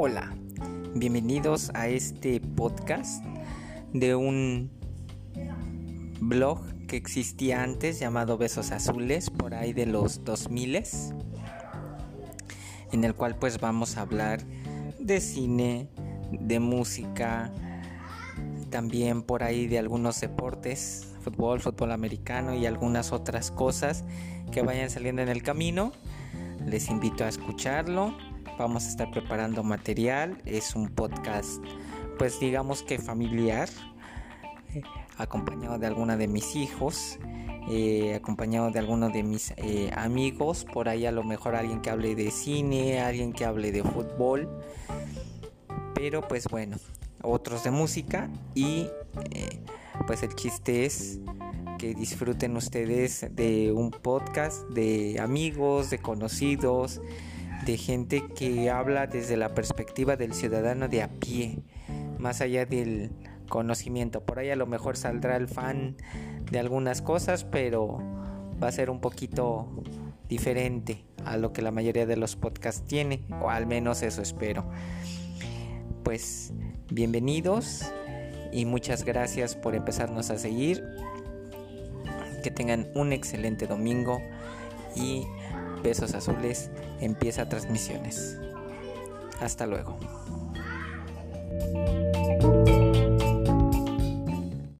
Hola, bienvenidos a este podcast de un blog que existía antes llamado Besos Azules por ahí de los 2000 en el cual pues vamos a hablar de cine, de música, también por ahí de algunos deportes, fútbol, fútbol americano y algunas otras cosas que vayan saliendo en el camino. Les invito a escucharlo vamos a estar preparando material. Es un podcast, pues digamos que familiar, eh, acompañado de alguna de mis hijos, eh, acompañado de alguno de mis eh, amigos. Por ahí a lo mejor alguien que hable de cine, alguien que hable de fútbol. Pero pues bueno, otros de música y pues el chiste es que disfruten ustedes de un podcast de amigos, de conocidos, de gente que habla desde la perspectiva del ciudadano de a pie, más allá del conocimiento. Por ahí a lo mejor saldrá el fan de algunas cosas, pero va a ser un poquito diferente a lo que la mayoría de los podcasts tiene, o al menos eso espero. Pues bienvenidos y muchas gracias por empezarnos a seguir. Que tengan un excelente domingo y Besos Azules empieza transmisiones. Hasta luego.